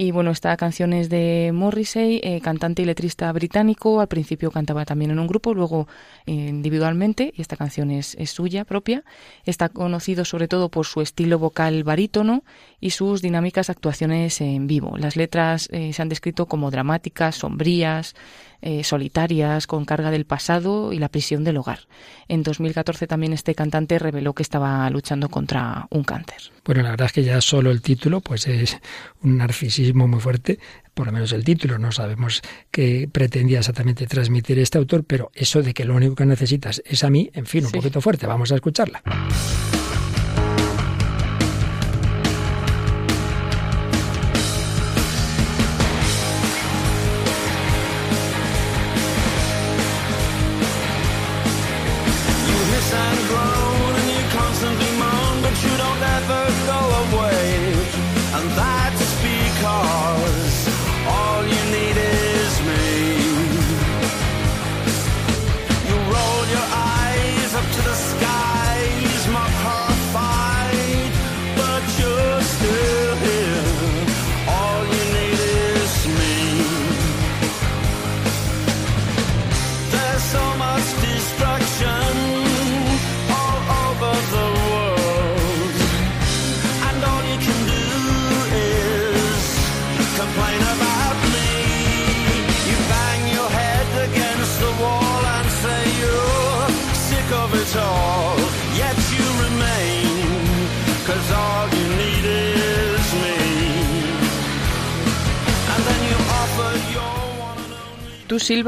Y bueno, esta canción es de Morrissey, eh, cantante y letrista británico. Al principio cantaba también en un grupo, luego eh, individualmente, y esta canción es, suya propia. Está conocido sobre todo por su estilo vocal barítono y sus dinámicas actuaciones en vivo. Las letras eh, se han descrito como dramáticas, sombrías, solitarias, con carga del pasado y la prisión del hogar. En 2014 también este cantante reveló que estaba luchando contra un cáncer. Bueno, la verdad es que ya solo el título, pues es un narcisismo muy fuerte, por lo menos el título, no sabemos qué pretendía exactamente transmitir este autor, pero eso de que lo único que necesitas es a mí, en fin, un Sí. poquito fuerte, vamos a escucharla.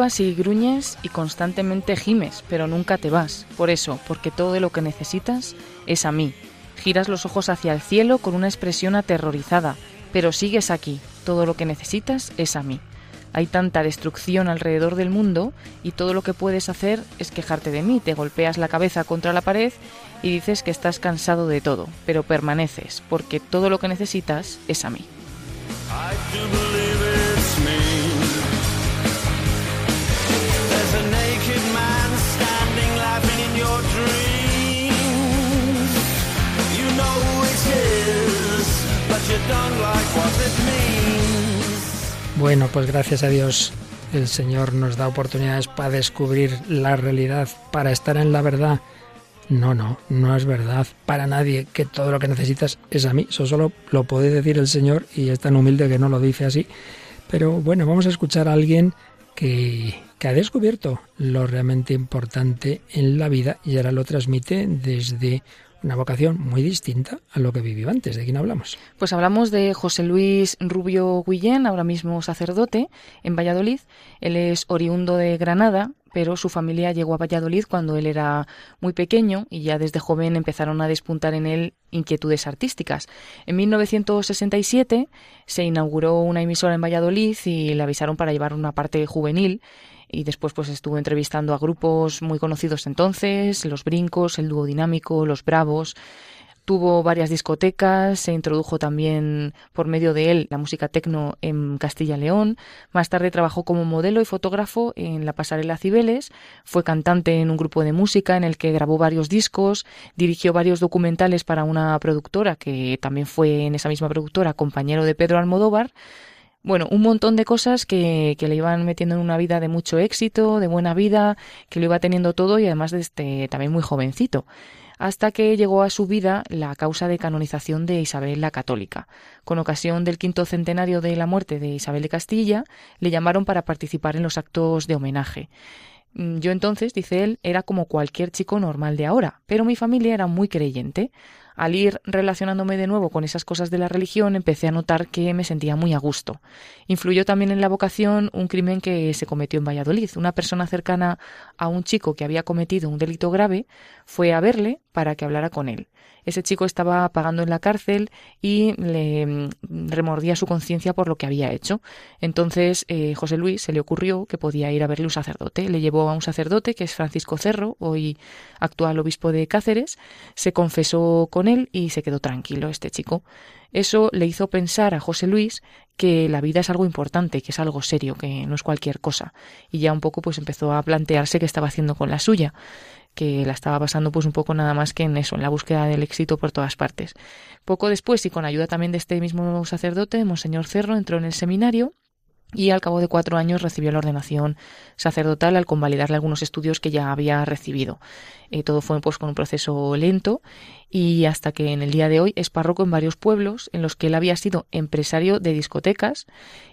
Y gruñes y constantemente gimes, pero nunca te vas. Por eso, porque todo lo que necesitas es a mí. Giras los ojos hacia el cielo con una expresión aterrorizada, pero sigues aquí. Todo lo que necesitas es a mí. Hay tanta destrucción alrededor del mundo y todo lo que puedes hacer es quejarte de mí. Te golpeas la cabeza contra la pared y dices que estás cansado de todo, pero permaneces, porque todo lo que necesitas es a mí. Bueno, pues gracias a Dios el Señor nos da oportunidades para descubrir la realidad, para estar en la verdad. No, no, no es verdad para nadie que todo lo que necesitas es a mí. Eso solo lo puede decir el Señor y es tan humilde que no lo dice así. Pero bueno, vamos a escuchar a alguien que, que ha descubierto lo realmente importante en la vida y ahora lo transmite desde una vocación muy distinta a lo que vivió antes. ¿De quién hablamos? Pues hablamos de José Luis Rubio Guillén, ahora mismo sacerdote en Valladolid. Él es oriundo de Granada, pero su familia llegó a Valladolid cuando él era muy pequeño y ya desde joven empezaron a despuntar en él inquietudes artísticas. En 1967 se inauguró una emisora en Valladolid y le avisaron para llevar una parte juvenil y después pues estuvo entrevistando a grupos muy conocidos entonces, Los Brincos, el Dúo Dinámico, Los Bravos. Tuvo varias discotecas, se introdujo también por medio de él la música tecno en Castilla y León. Más tarde trabajó como modelo y fotógrafo en la pasarela Cibeles. Fue cantante en un grupo de música en el que grabó varios discos. Dirigió varios documentales para una productora que también fue en esa misma productora compañero de Pedro Almodóvar. Bueno, un montón de cosas que, le iban metiendo en una vida de mucho éxito, de buena vida, que lo iba teniendo todo y además de este, también muy jovencito hasta que llegó a su vida la causa de canonización de Isabel la Católica. Con ocasión del quinto centenario de la muerte de Isabel de Castilla, le llamaron para participar en los actos de homenaje. Yo entonces, dice él, era como cualquier chico normal de ahora, pero mi familia era muy creyente. Al ir relacionándome de nuevo con esas cosas de la religión, empecé a notar que me sentía muy a gusto. Influyó también en la vocación un crimen que se cometió en Valladolid. Una persona cercana a un chico que había cometido un delito grave fue a verle para que hablara con él. Ese chico estaba pagando en la cárcel y le remordía su conciencia por lo que había hecho. Entonces, eh, José Luis se le ocurrió que podía ir a verle un sacerdote. Le llevó a un sacerdote, que es Francisco Cerro, hoy actual obispo de Cáceres, se confesó con él y se quedó tranquilo este chico. Eso le hizo pensar a José Luis que la vida es algo importante, que es algo serio, que no es cualquier cosa. Y ya un poco pues empezó a plantearse qué estaba haciendo con la suya que la estaba pasando pues un poco nada más que en eso, en la búsqueda del éxito por todas partes. Poco después y con ayuda también de este mismo sacerdote, Monseñor Cerro entró en el seminario y al cabo de cuatro años recibió la ordenación sacerdotal al convalidarle algunos estudios que ya había recibido. Eh, todo fue pues con un proceso lento y hasta que en el día de hoy es párroco en varios pueblos en los que él había sido empresario de discotecas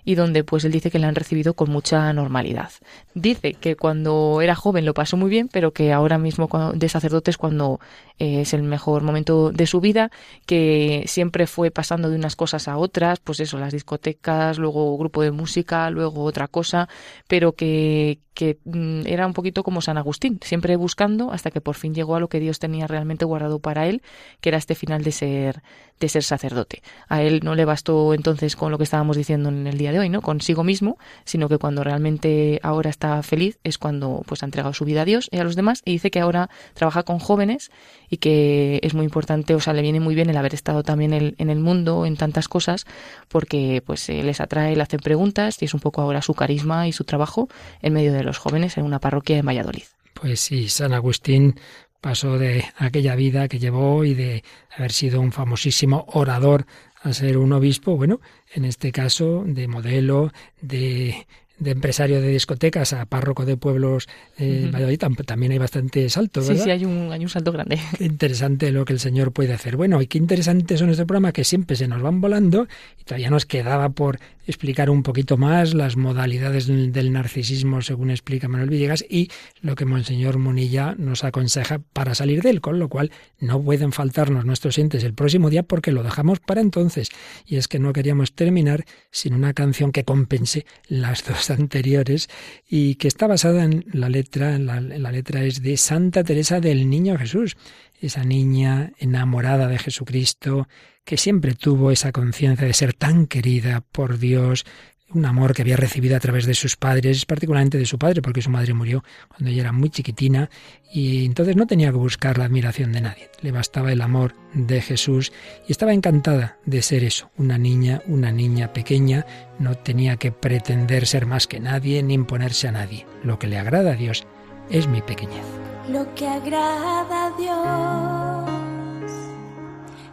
y donde pues él dice que le han recibido con mucha normalidad. Dice que cuando era joven lo pasó muy bien, pero que ahora mismo de sacerdote es cuando eh, es el mejor momento de su vida, que siempre fue pasando de unas cosas a otras, pues eso, las discotecas, luego grupo de música, luego otra cosa, pero que, que mm, era un poquito como San Agustín, siempre buscando hasta que por fin llegó a lo que Dios tenía realmente guardado para él, que era este final de ser, de ser sacerdote. A él no le bastó entonces con lo que estábamos diciendo en el día de hoy, ¿no? Consigo mismo, sino que cuando realmente ahora está feliz es cuando pues ha entregado su vida a Dios y a los demás y dice que ahora trabaja con jóvenes y que es muy importante, o sea, le viene muy bien el haber estado también en el mundo, en tantas cosas, porque pues eh, les atrae, le hacen preguntas y es un poco ahora su carisma y su trabajo en medio de los jóvenes en una parroquia en Valladolid. Pues sí, San Agustín pasó de aquella vida que llevó y de haber sido un famosísimo orador a ser un obispo, bueno, en este caso de modelo, de de empresario de discotecas a párroco de pueblos eh, Valladolid, también hay bastante salto, ¿verdad? Sí, sí, hay un, hay un salto grande. interesante lo que el Señor puede hacer. Bueno, y qué interesante son este programa que siempre se nos van volando y todavía nos quedaba por explicar un poquito más las modalidades del narcisismo según explica Manuel Villegas y lo que Monseñor Munilla nos aconseja para salir de él, con lo cual no pueden faltarnos nuestros entes el próximo día porque lo dejamos para entonces. Y es que no queríamos terminar sin una canción que compense las dos anteriores y que está basada en la letra, la, letra es de Santa Teresa del Niño Jesús, esa niña enamorada de Jesucristo, que siempre tuvo esa conciencia de ser tan querida por Dios, un amor que había recibido a través de sus padres, particularmente de su padre, porque su madre murió cuando ella era muy chiquitina, y entonces no tenía que buscar la admiración de nadie, le bastaba el amor de Jesús y estaba encantada de ser eso, una niña, una niña pequeña, no tenía que pretender ser más que nadie ni imponerse a nadie. Lo que le agrada a Dios es mi pequeñez. Lo que agrada a Dios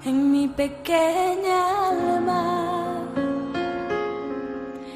en mi pequeña alma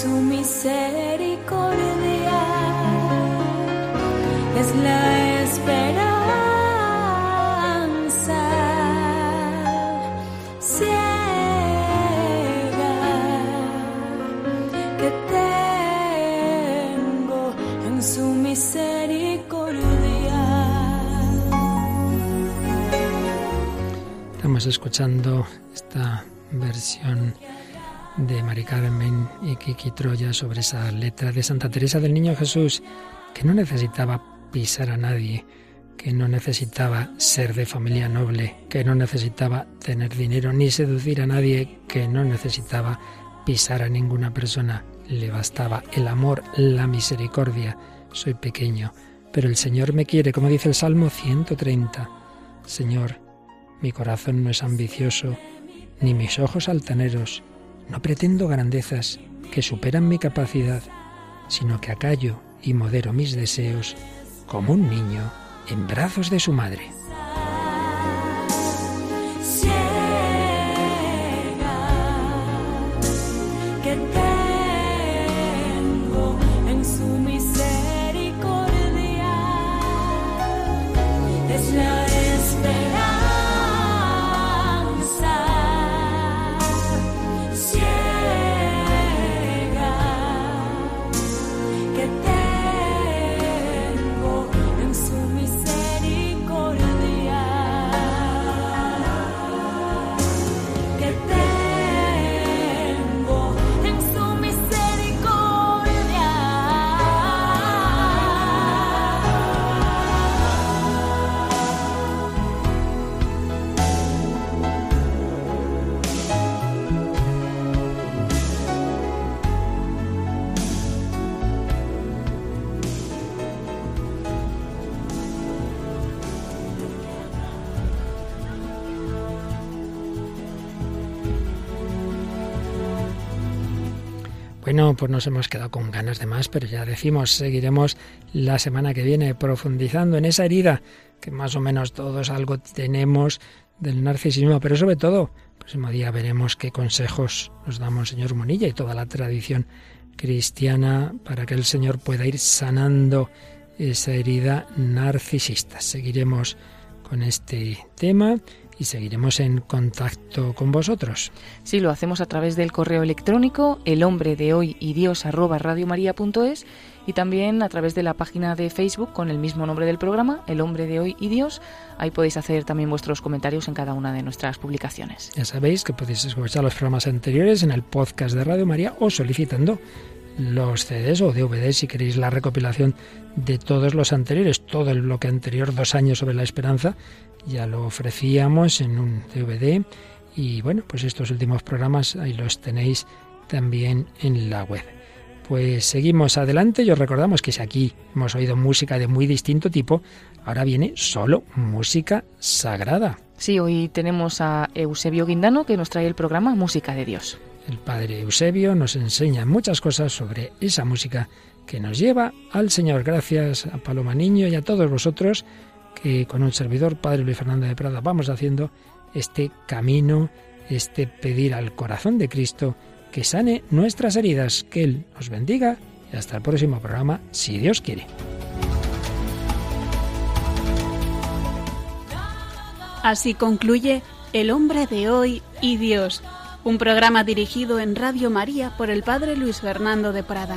su misericordia es la esperanza ciega que tengo en su misericordia. Estamos escuchando esta versión de Mari Carmen y Kiki Troya sobre esa letra de Santa Teresa del Niño Jesús, que no necesitaba pisar a nadie, que no necesitaba ser de familia noble, que no necesitaba tener dinero ni seducir a nadie, que no necesitaba pisar a ninguna persona. Le bastaba el amor, la misericordia. Soy pequeño, pero el Señor me quiere, como dice el Salmo 130. Señor, mi corazón no es ambicioso, ni mis ojos altaneros. No pretendo grandezas que superan mi capacidad, sino que acallo y modero mis deseos como un niño en brazos de su madre. Pues nos hemos quedado con ganas de más, pero ya decimos, seguiremos la semana que viene profundizando en esa herida que más o menos todos algo tenemos del narcisismo, pero sobre todo, el próximo día veremos qué consejos nos da el señor Monilla y toda la tradición cristiana para que el Señor pueda ir sanando esa herida narcisista. Seguiremos con este tema y seguiremos en contacto con vosotros. Sí, lo hacemos a través del correo electrónico el hombre de hoy y dios arroba radiomaria.es y también a través de la página de Facebook con el mismo nombre del programa, El hombre de hoy y Dios. Ahí podéis hacer también vuestros comentarios en cada una de nuestras publicaciones. Ya sabéis que podéis escuchar los programas anteriores en el podcast de Radio María o solicitando los CDs o DVDs si queréis la recopilación de todos los anteriores, todo el bloque anterior, dos años sobre la esperanza, ya lo ofrecíamos en un DVD y bueno, pues estos últimos programas ahí los tenéis también en la web. Pues seguimos adelante y os recordamos que si aquí hemos oído música de muy distinto tipo, ahora viene solo música sagrada. Sí, hoy tenemos a Eusebio Guindano que nos trae el programa Música de Dios. El padre Eusebio nos enseña muchas cosas sobre esa música que nos lleva al Señor. Gracias a Paloma Niño y a todos vosotros que con un servidor, Padre Luis Fernando de Prada, vamos haciendo este camino, este pedir al corazón de Cristo que sane nuestras heridas, que Él nos bendiga y hasta el próximo programa, si Dios quiere. Así concluye El hombre de hoy y Dios, un programa dirigido en Radio María por el Padre Luis Fernando de Prada.